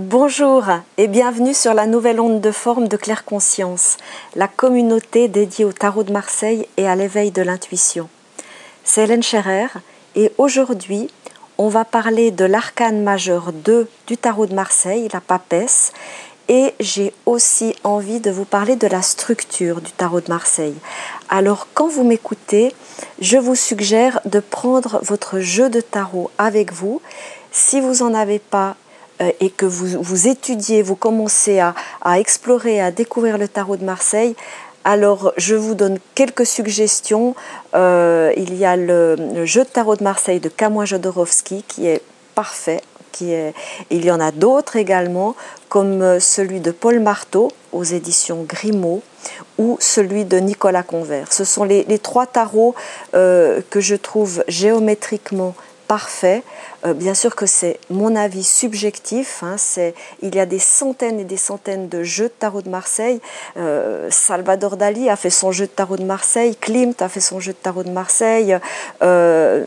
Bonjour et bienvenue sur la nouvelle onde de forme de Claire Conscience, la communauté dédiée au tarot de Marseille et à l'éveil de l'intuition. C'est Hélène Scherer et aujourd'hui on va parler de l'arcane majeur 2 du tarot de Marseille, la papesse, et j'ai aussi envie de vous parler de la structure du tarot de Marseille. Alors quand vous m'écoutez, je vous suggère de prendre votre jeu de tarot avec vous. Si vous n'en avez pas, et que vous, vous étudiez, vous commencez à, explorer, à découvrir le tarot de Marseille, alors je vous donne quelques suggestions. Euh, il y a le, jeu de tarot de Marseille de Kamwa Jodorowsky qui est parfait. Il y en a d'autres également, comme euh, celui de Paul Marteau aux éditions Grimaud ou celui de Nicolas Convert. Ce sont les, trois tarots que je trouve géométriquement parfait. Euh, bien sûr que c'est mon avis subjectif. Hein, il y a des centaines et des centaines de jeux de tarot de Marseille. Euh, Salvador Dali a fait son jeu de tarot de Marseille. Klimt a fait son jeu de tarot de Marseille. Euh,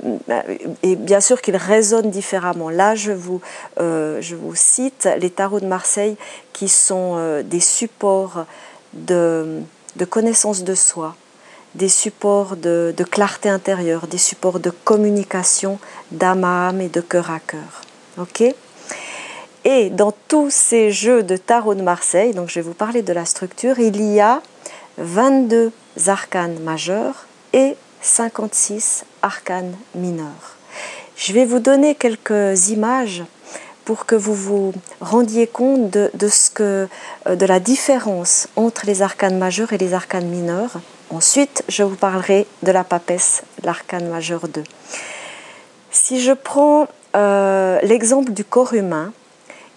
et bien sûr qu'il résonne différemment. Là, je vous, je vous cite les tarots de Marseille qui sont des supports de, de connaissance de soi, des supports de, clarté intérieure, des supports de communication d'âme à âme et de cœur à cœur. Ok? Et dans tous ces jeux de tarot de Marseille, donc je vais vous parler de la structure, il y a 22 arcanes majeurs et 56 arcanes mineurs. Je vais vous donner quelques images pour que vous vous rendiez compte de, de, ce que, de la différence entre les arcanes majeurs et les arcanes mineurs Ensuite, je vous parlerai de la papesse, l'arcane majeur 2. Si je prends euh, l'exemple du corps humain,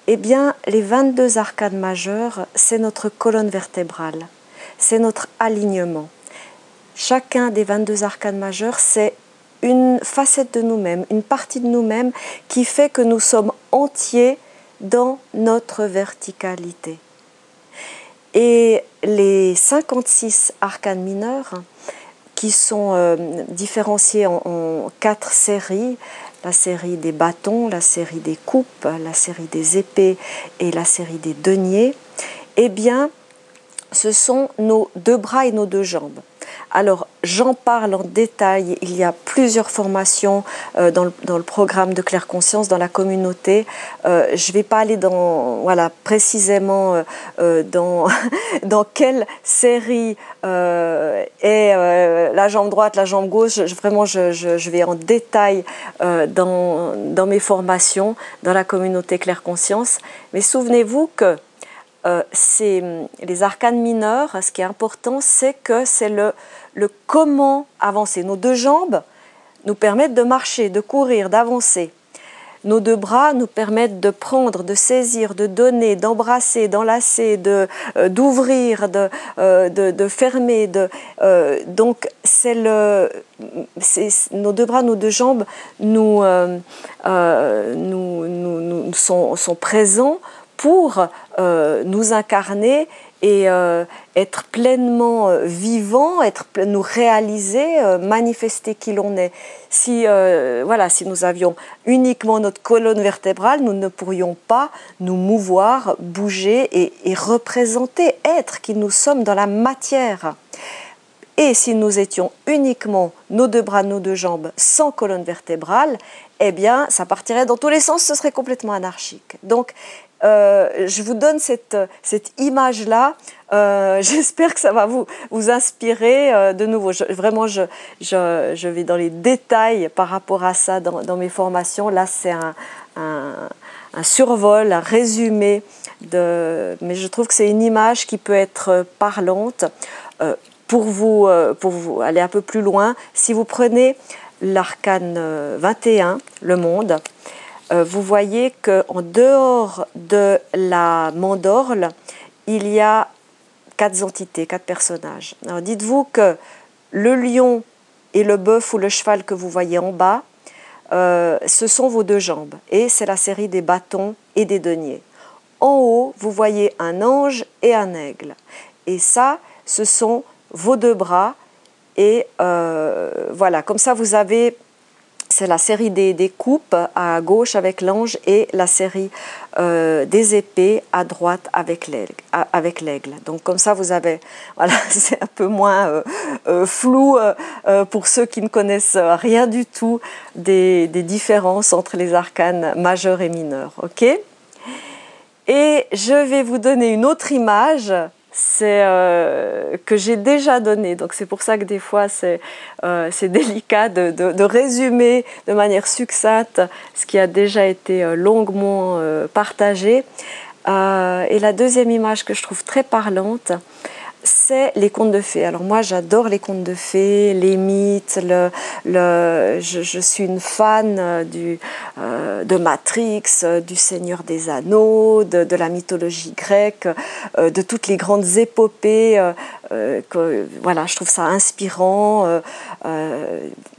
eh bien, les 22 arcanes majeures, c'est notre colonne vertébrale, c'est notre alignement. Chacun des 22 arcanes majeures, c'est une facette de nous-mêmes, une partie de nous-mêmes qui fait que nous sommes entiers dans notre verticalité. Et les 56 arcanes mineurs, qui sont euh, différenciés en, quatre séries, la série des bâtons, la série des coupes, la série des épées et la série des deniers, eh bien, ce sont nos deux bras et nos deux jambes. Alors, j'en parle en détail. Il y a plusieurs formations euh, dans, le, programme de Claire Conscience, dans la communauté. Euh, je ne vais pas aller dans, voilà, précisément euh, dans, dans quelle série est la jambe droite, la jambe gauche. vraiment, je, je, vais en détail dans, dans mes formations, dans la communauté Claire Conscience. Mais souvenez-vous que euh, les arcanes mineurs, ce qui est important, c'est que c'est le, le comment avancer. Nos deux jambes nous permettent de marcher, de courir, d'avancer. Nos deux bras nous permettent de prendre, de saisir, de donner, d'embrasser, d'enlacer, de euh, d'ouvrir, de, euh, de, de, fermer. De, donc nos deux bras, nos deux jambes nous, nous, sont, présents pour euh, nous incarner et euh, être pleinement euh, vivant, être, nous réaliser, manifester qui l'on est. Si, voilà, si nous avions uniquement notre colonne vertébrale, nous ne pourrions pas nous mouvoir, bouger et, et représenter, être qui nous sommes dans la matière. Et si nous étions uniquement nos deux bras, nos deux jambes, sans colonne vertébrale, eh bien, ça partirait dans tous les sens, ce serait complètement anarchique. Donc, euh, je vous donne cette, cette image-là. Euh, j'espère que ça va vous, vous inspirer euh, de nouveau. vraiment, je, je, je, vais dans les détails par rapport à ça dans, dans mes formations. Là, c'est un, un, un, survol, un résumé. De, mais je trouve que c'est une image qui peut être parlante. pour, vous, pour vous aller un peu plus loin, si vous prenez l'arcane 21, le monde, vous voyez qu'en dehors de la mandorle, il y a quatre entités, quatre personnages. Dites-vous que le lion et le bœuf ou le cheval que vous voyez en bas, euh, ce sont vos deux jambes et c'est la série des bâtons et des deniers. En haut, vous voyez un ange et un aigle. Et ça, ce sont vos deux bras. Et euh, voilà, comme ça, vous avez c'est la série des, coupes à gauche avec l'ange et la série euh, des épées à droite avec l'aigle. Donc comme ça, vous avez, voilà, c'est un peu moins euh, euh, flou pour ceux qui ne connaissent rien du tout des, des différences entre les arcanes majeurs et mineurs. Ok? Et je vais vous donner une autre image c'est euh, que j'ai déjà donné. Donc c'est pour ça que des fois c'est euh, délicat de, de, résumer de manière succincte ce qui a déjà été euh, longuement partagé. et la deuxième image que je trouve très parlante, c'est les contes de fées. Alors moi, j'adore les contes de fées, les mythes. Le, le, je, suis une fan euh, du, euh, de Matrix, euh, du Seigneur des Anneaux, de, la mythologie grecque, de toutes les grandes épopées. voilà, je trouve ça inspirant.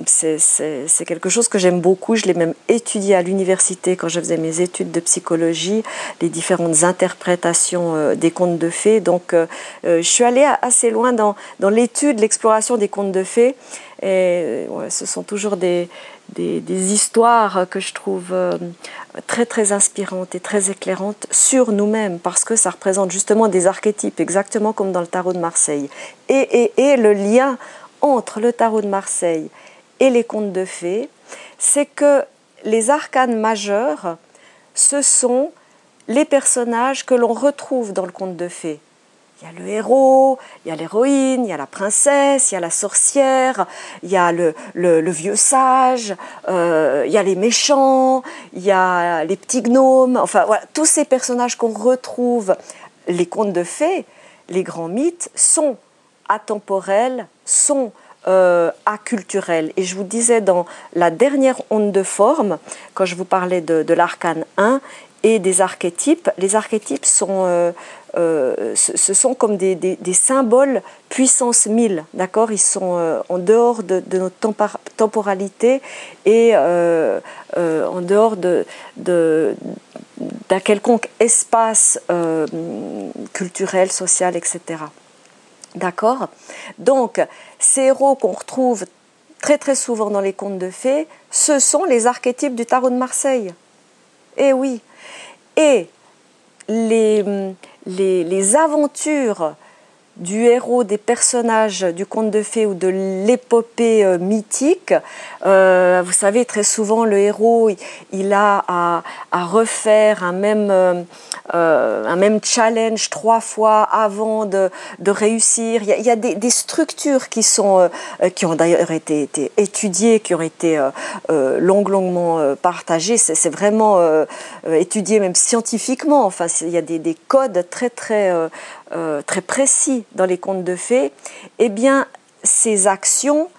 c'est quelque chose que j'aime beaucoup. Je l'ai même étudié à l'université quand je faisais mes études de psychologie, les différentes interprétations des contes de fées. Donc, je suis allée assez loin dans, l'étude, l'exploration des contes de fées. Et ce sont toujours des, des, histoires que je trouve euh, très très inspirantes et très éclairantes sur nous-mêmes parce que ça représente justement des archétypes, exactement comme dans le tarot de Marseille. Et, et, et le lien entre le tarot de Marseille et les contes de fées, c'est que les arcanes majeurs, ce sont les personnages que l'on retrouve dans le conte de fées. Il y a le héros, il y a l'héroïne, il y a la princesse, il y a la sorcière, il y a le, vieux sage, euh, il y a les méchants, il y a les petits gnomes, enfin voilà, tous ces personnages qu'on retrouve, les contes de fées, les grands mythes, sont atemporels, sont euh, aculturels. Et je vous disais dans la dernière onde de forme, quand je vous parlais de, l'arcane 1 et des archétypes, les archétypes sont... Euh, euh, ce, sont comme des, symboles puissance 1000, d'accord? Ils sont euh, en dehors de, notre temporalité et en dehors de, d'un quelconque espace culturel, social, etc. D'accord? Donc, ces héros qu'on retrouve très très souvent dans les contes de fées, ce sont les archétypes du tarot de Marseille. Eh oui. Et les, les, aventures du héros, des personnages du conte de fées ou de l'épopée euh, mythique. Euh, vous savez, très souvent, le héros, il, a à, refaire un même, euh, un même challenge trois fois avant de, réussir. Il y a, des, structures qui, sont, qui ont d'ailleurs été, étudiées, qui ont été longuement partagées. C'est vraiment étudié même scientifiquement. Enfin, il y a des codes très, très euh, très précis dans les contes de fées, eh bien, ces actions,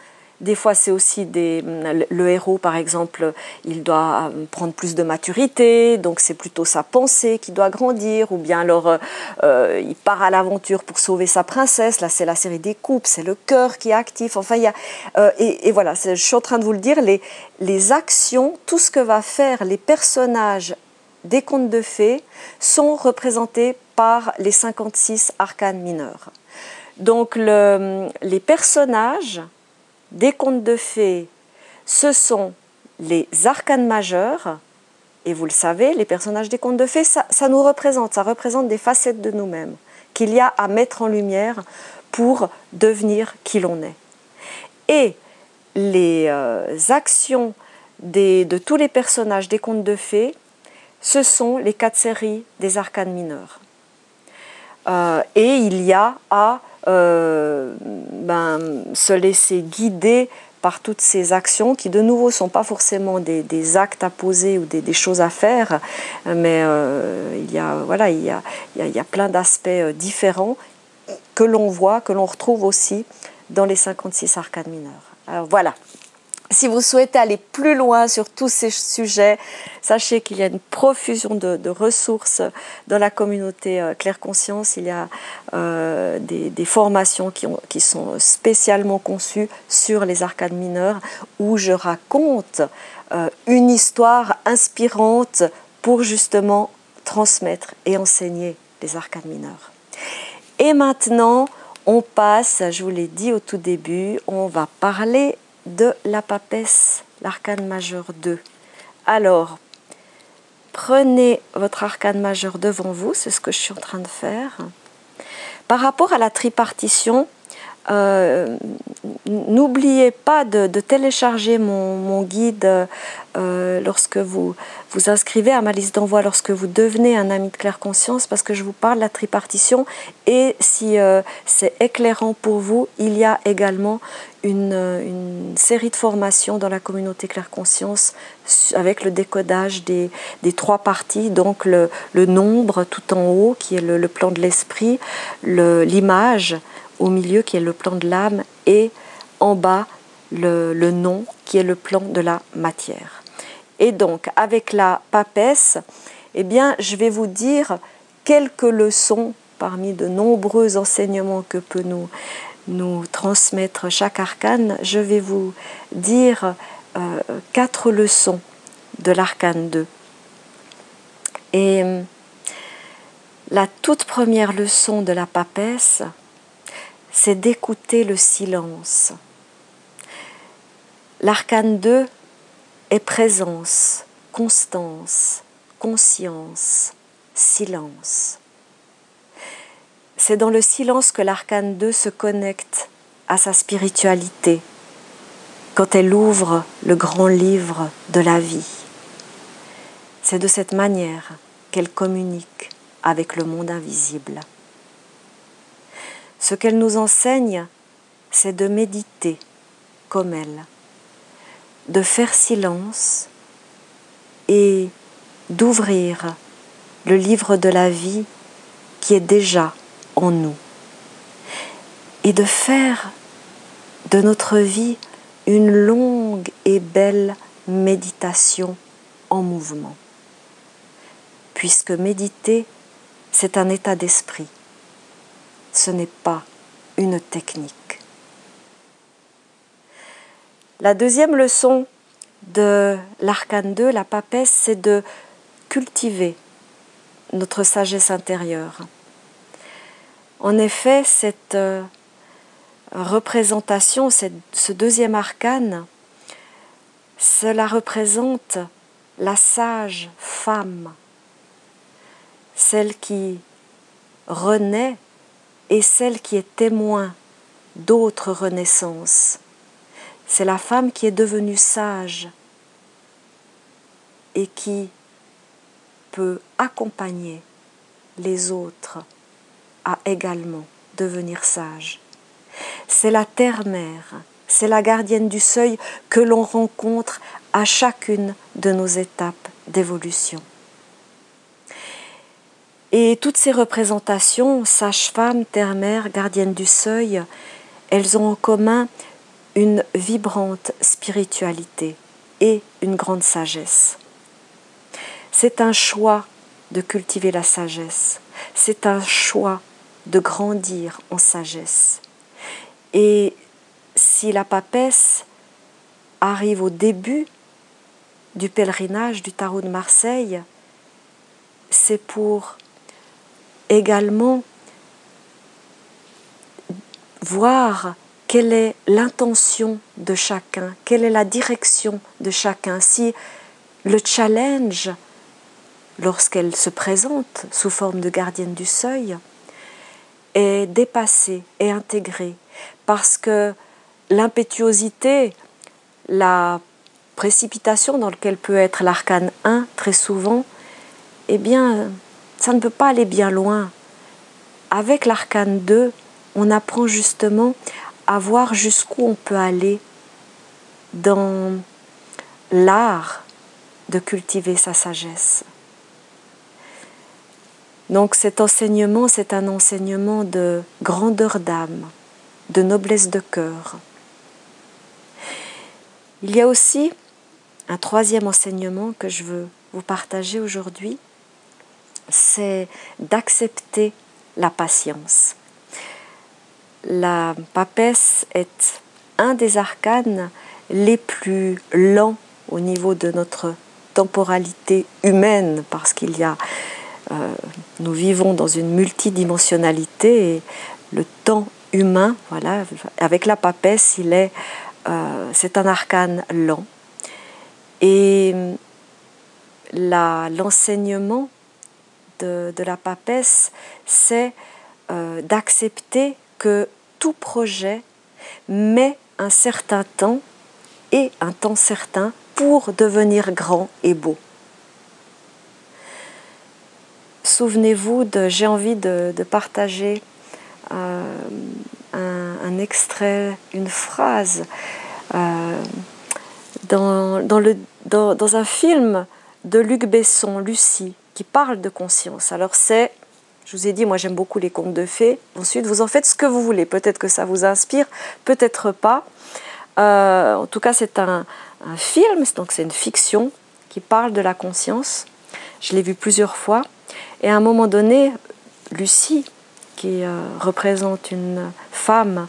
des fois, c'est aussi des, le héros, par exemple, il doit euh, prendre plus de maturité, donc c'est plutôt sa pensée qui doit grandir, ou bien alors euh, il part à l'aventure pour sauver sa princesse. Là, c'est la série des coupes, c'est le cœur qui est actif. Enfin, il y a et, voilà, je suis en train de vous le dire, les, les actions, tout ce que va faire les personnages des contes de fées sont représentés par les 56 arcanes mineurs. Donc les personnages des contes de fées, ce sont les arcanes majeurs, et vous le savez, les personnages des contes de fées, ça, nous représente, ça représente des facettes de nous-mêmes qu'il y a à mettre en lumière pour devenir qui l'on est. Et les euh, actions de tous les personnages des contes de fées, ce sont les quatre séries des arcanes mineurs. Euh, et il y a à euh, ben, se laisser guider par toutes ces actions qui de nouveau ne sont pas forcément des, actes à poser ou des, choses à faire, mais euh, il, y a, plein d'aspects différents que l'on voit, que l'on retrouve aussi dans les 56 arcanes mineurs. Alors voilà, si vous souhaitez aller plus loin sur tous ces sujets, sachez qu'il y a une profusion de, ressources dans la communauté euh, Claire Conscience. Il y a euh, des, formations qui, sont spécialement conçues sur les arcades mineurs où je raconte euh, une histoire inspirante pour justement transmettre et enseigner les arcades mineurs. Et maintenant, on passe, je vous l'ai dit au tout début, on va parler de la papesse, l'arcane majeur 2. Alors, prenez votre arcane majeur devant vous, c'est ce que je suis en train de faire. Par rapport à la tripartition, euh, n'oubliez pas de, télécharger mon, guide euh, lorsque vous vous inscrivez à ma liste d'envoi, lorsque vous devenez un ami de claire conscience, parce que je vous parle de la tripartition. Et si euh, c'est éclairant pour vous, il y a également une, série de formations dans la communauté claire conscience avec le décodage des, trois parties, donc le, nombre tout en haut qui est le plan de l'esprit, l'image au milieu qui est le plan de l'âme et en bas le, nom qui est le plan de la matière. Et donc avec la papesse, eh bien je vais vous dire quelques leçons parmi de nombreux enseignements que peut nous, transmettre chaque arcane. Je vais vous dire euh, quatre leçons de l'arcane 2. Et la toute première leçon de la papesse, c'est d'écouter le silence. L'arcane 2 est présence, constance, conscience, silence. C'est dans le silence que l'arcane 2 se connecte à sa spiritualité, quand elle ouvre le grand livre de la vie. C'est de cette manière qu'elle communique avec le monde invisible. Ce qu'elle nous enseigne, c'est de méditer comme elle, de faire silence et d'ouvrir le livre de la vie qui est déjà en nous et de faire de notre vie une longue et belle méditation en mouvement. Puisque méditer, c'est un état d'esprit ce n'est pas une technique. La deuxième leçon de l'arcane 2, la papesse, c'est de cultiver notre sagesse intérieure. En effet, cette euh, représentation, ce deuxième arcane, cela représente la sage femme, celle qui renaît et celle qui est témoin d'autres renaissances. C'est la femme qui est devenue sage et qui peut accompagner les autres à également devenir sages. C'est la terre-mère, c'est la gardienne du seuil que l'on rencontre à chacune de nos étapes d'évolution. Et toutes ces représentations, sage-femme, terre-mère, gardienne du seuil, elles ont en commun une vibrante spiritualité et une grande sagesse. C'est un choix de cultiver la sagesse, c'est un choix de grandir en sagesse. Et si la papesse arrive au début du pèlerinage du tarot de Marseille, c'est pour également voir quelle est l'intention de chacun, quelle est la direction de chacun. Si le challenge, lorsqu'elle se présente sous forme de gardienne du seuil, est dépassé et intégré, parce que l'impétuosité, la précipitation dans laquelle peut être l'arcane 1 très souvent, eh bien, ça ne peut pas aller bien loin. Avec l'arcane 2, on apprend justement à voir jusqu'où on peut aller dans l'art de cultiver sa sagesse. Donc cet enseignement, c'est un enseignement de grandeur d'âme, de noblesse de cœur. Il y a aussi un troisième enseignement que je veux vous partager aujourd'hui, c'est d'accepter la patience. La papesse est un des arcanes les plus lents au niveau de notre temporalité humaine, parce qu'il y a, euh, nous vivons dans une multidimensionnalité et le temps humain, voilà, avec la papesse, il est c'est un arcane lent. Et l'enseignement de, la papesse, c'est d'accepter que tout projet met un certain temps et un temps certain pour devenir grand et beau. Souvenez-vous de, j'ai envie de, partager euh, un, extrait, une phrase euh, dans, le, dans, un film de Luc Besson, Lucie, qui parle de conscience. Alors c'est, je vous ai dit, moi j'aime beaucoup les contes de fées. Ensuite, vous en faites ce que vous voulez. Peut-être que ça vous inspire, peut-être pas. Euh, en tout cas, c'est un, film, donc c'est une fiction qui parle de la conscience. Je l'ai vu plusieurs fois. Et à un moment donné, Lucie, qui euh, représente une femme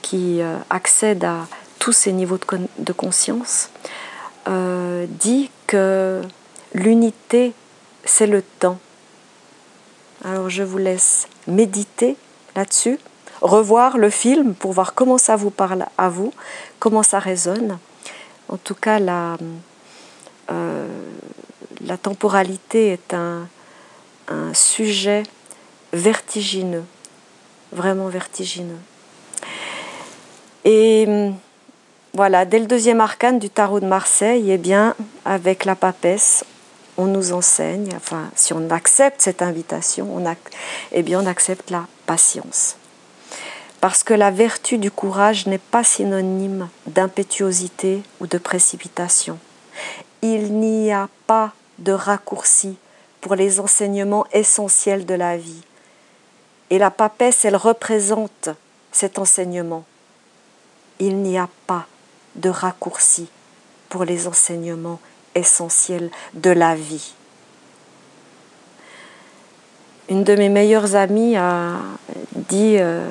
qui euh, accède à tous ces niveaux de, conscience, dit que l'unité, c'est le temps. Alors je vous laisse méditer là-dessus, revoir le film pour voir comment ça vous parle à vous, comment ça résonne. En tout cas, la, la temporalité est un, sujet vertigineux, vraiment vertigineux. Et voilà, dès le deuxième arcane du tarot de Marseille, eh bien, avec la papesse, on nous enseigne, enfin, si on accepte cette invitation, on, eh bien, on accepte la patience. Parce que la vertu du courage n'est pas synonyme d'impétuosité ou de précipitation. Il n'y a pas de raccourci pour les enseignements essentiels de la vie. Et la papesse, elle représente cet enseignement. Il n'y a pas de raccourci pour les enseignements essentiels de la vie. Une de mes meilleures amies a dit euh,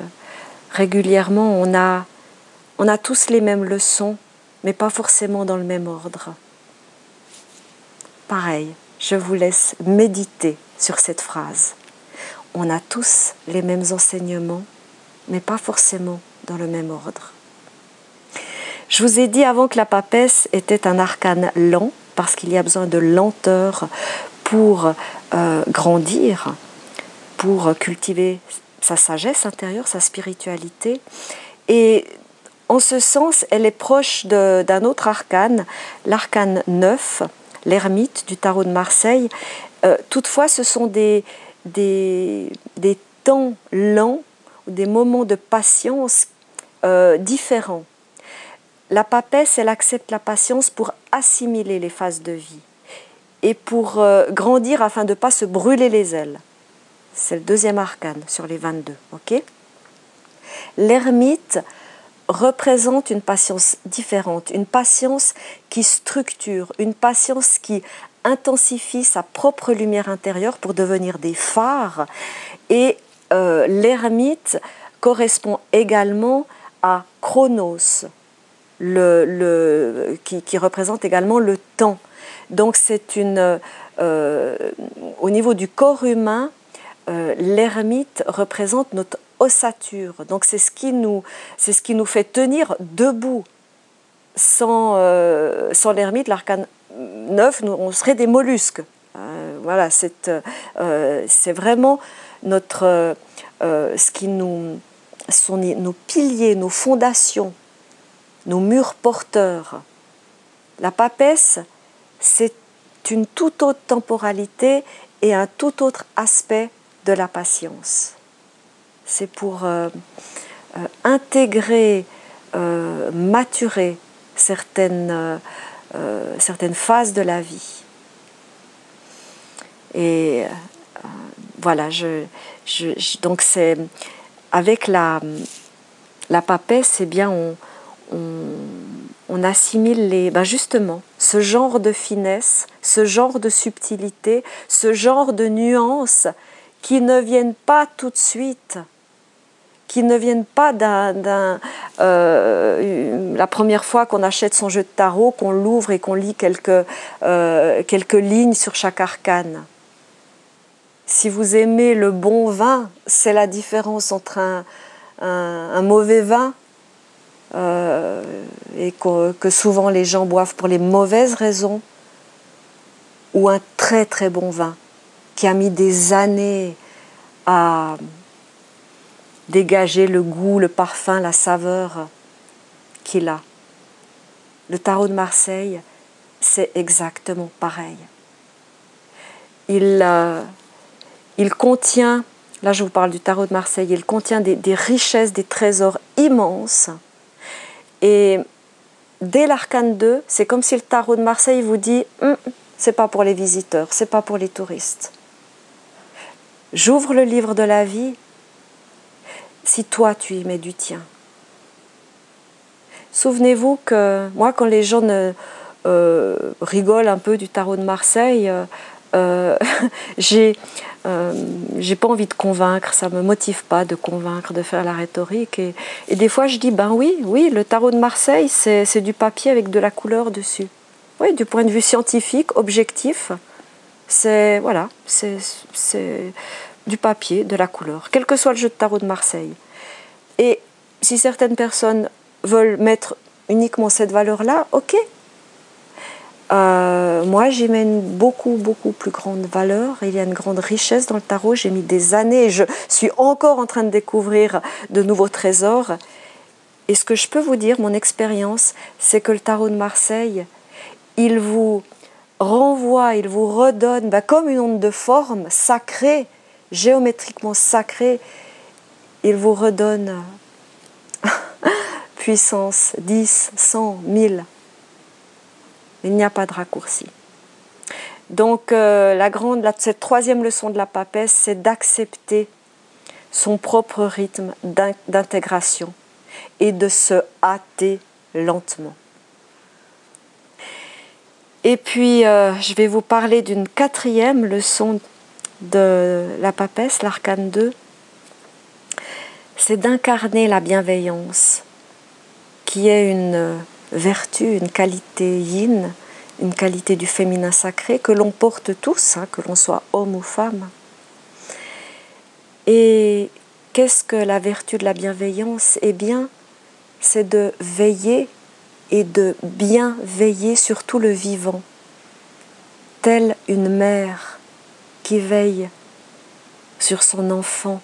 régulièrement, on a, on a tous les mêmes leçons, mais pas forcément dans le même ordre. Pareil, je vous laisse méditer sur cette phrase. On a tous les mêmes enseignements, mais pas forcément dans le même ordre. Je vous ai dit avant que la papesse était un arcane lent, parce qu'il y a besoin de lenteur pour euh, grandir, pour cultiver sa sagesse intérieure, sa spiritualité. Et en ce sens, elle est proche d'un autre arcane, l'arcane 9, l'ermite du tarot de Marseille. Euh, toutefois, ce sont des, des, temps lents, des moments de patience euh, différents. La papesse, elle accepte la patience pour assimiler les phases de vie et pour euh, grandir afin de ne pas se brûler les ailes. C'est le deuxième arcane sur les 22. ok? L'ermite représente une patience différente, une patience qui structure, une patience qui intensifie sa propre lumière intérieure pour devenir des phares. Et euh, l'ermite correspond également à Chronos, le, qui, représente également le temps. Donc c'est une, euh, au niveau du corps humain, euh, l'ermite représente notre ossature. Donc c'est ce qui nous, ce qui nous fait tenir debout. Sans, euh, sans l'ermite, l'arcane 9, nous, on serait des mollusques. Voilà, c'est, c'est vraiment notre, ce qui nous sont nos piliers, nos fondations, nos murs porteurs. La papesse, c'est une toute autre temporalité et un tout autre aspect de la patience. C'est pour euh, euh, intégrer, euh, maturer certaines, certaines phases de la vie. Et voilà, donc c'est avec la, la papesse, eh bien on, on, assimile les, ben justement ce genre de finesse, ce genre de subtilité, ce genre de nuances qui ne viennent pas tout de suite, qui ne viennent pas d'un, euh, la première fois qu'on achète son jeu de tarot, qu'on l'ouvre et qu'on lit quelques, euh, quelques lignes sur chaque arcane. Si vous aimez le bon vin, c'est la différence entre un, un, mauvais vin et que, souvent les gens boivent pour les mauvaises raisons, ou un très très bon vin qui a mis des années à dégager le goût, le parfum, la saveur qu'il a. Le tarot de Marseille, c'est exactement pareil. Il, euh, il, contient, là je vous parle du tarot de Marseille, il contient des, richesses, des trésors immenses. Et dès l'arcane 2, c'est comme si le tarot de Marseille vous dit hum, c'est pas pour les visiteurs, c'est pas pour les touristes. J'ouvre le livre de la vie si toi tu y mets du tien. Souvenez-vous que moi, quand les gens euh, rigolent un peu du tarot de Marseille, euh, j'ai j'ai pas envie de convaincre, ça me motive pas de convaincre, de faire la rhétorique. Et, et des fois, je dis ben oui, oui, le tarot de Marseille, c'est du papier avec de la couleur dessus. Oui, du point de vue scientifique, objectif, c'est voilà, c'est du papier, de la couleur, quel que soit le jeu de tarot de Marseille. Et si certaines personnes veulent mettre uniquement cette valeur-là, ok. Euh, moi, j'y une beaucoup, beaucoup plus grande valeur. Il y a une grande richesse dans le tarot. J'ai mis des années et je suis encore en train de découvrir de nouveaux trésors. Et ce que je peux vous dire, mon expérience, c'est que le tarot de Marseille, il vous renvoie, il vous redonne bah, comme une onde de forme sacrée, géométriquement sacrée, il vous redonne puissance 10, 100, 1000. Il n'y a pas de raccourci. Donc euh, la grande, cette troisième leçon de la papesse, c'est d'accepter son propre rythme d'intégration et de se hâter lentement. Et puis, euh, je vais vous parler d'une quatrième leçon de la papesse, l'arcane 2. C'est d'incarner la bienveillance qui est une vertu, une qualité yin, une qualité du féminin sacré que l'on porte tous, hein, que l'on soit homme ou femme. Et qu'est-ce que la vertu de la bienveillance? Eh bien, c'est de veiller et de bien veiller sur tout le vivant, telle une mère qui veille sur son enfant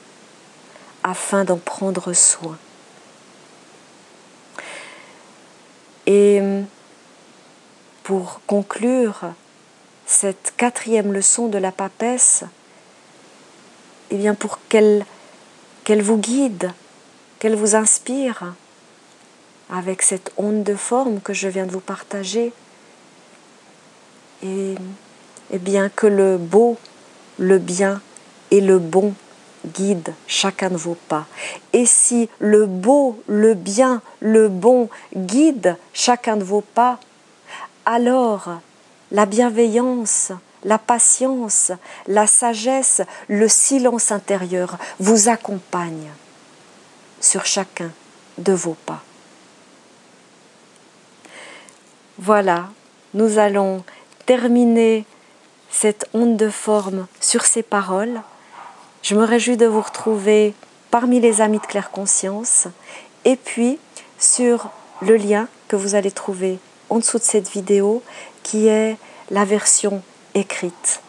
afin d'en prendre soin. Et pour conclure cette quatrième leçon de la papesse, eh bien pour qu'elle qu'elle vous guide, qu'elle vous inspire avec cette onde de forme que je viens de vous partager, et, et bien que le beau, le bien et le bon guide chacun de vos pas. Et si le beau, le bien, le bon guide chacun de vos pas, alors la bienveillance, la patience, la sagesse, le silence intérieur vous accompagnent sur chacun de vos pas. Voilà, nous allons terminer cette onde de forme sur ces paroles. Je me réjouis de vous retrouver parmi les amis de Claire Conscience et puis sur le lien que vous allez trouver en dessous de cette vidéo qui est la version écrite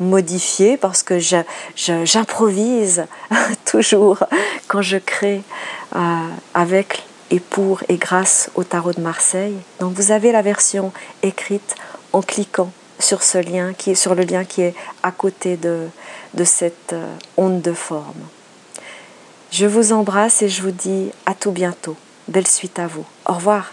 modifiée parce que j'improvise toujours quand je crée euh, avec et pour et grâce au tarot de Marseille. Donc vous avez la version écrite en cliquant sur ce lien qui sur le lien qui est à côté de, de cette euh, onde de forme. Je vous embrasse et je vous dis à tout bientôt. Belle suite à vous. Au revoir.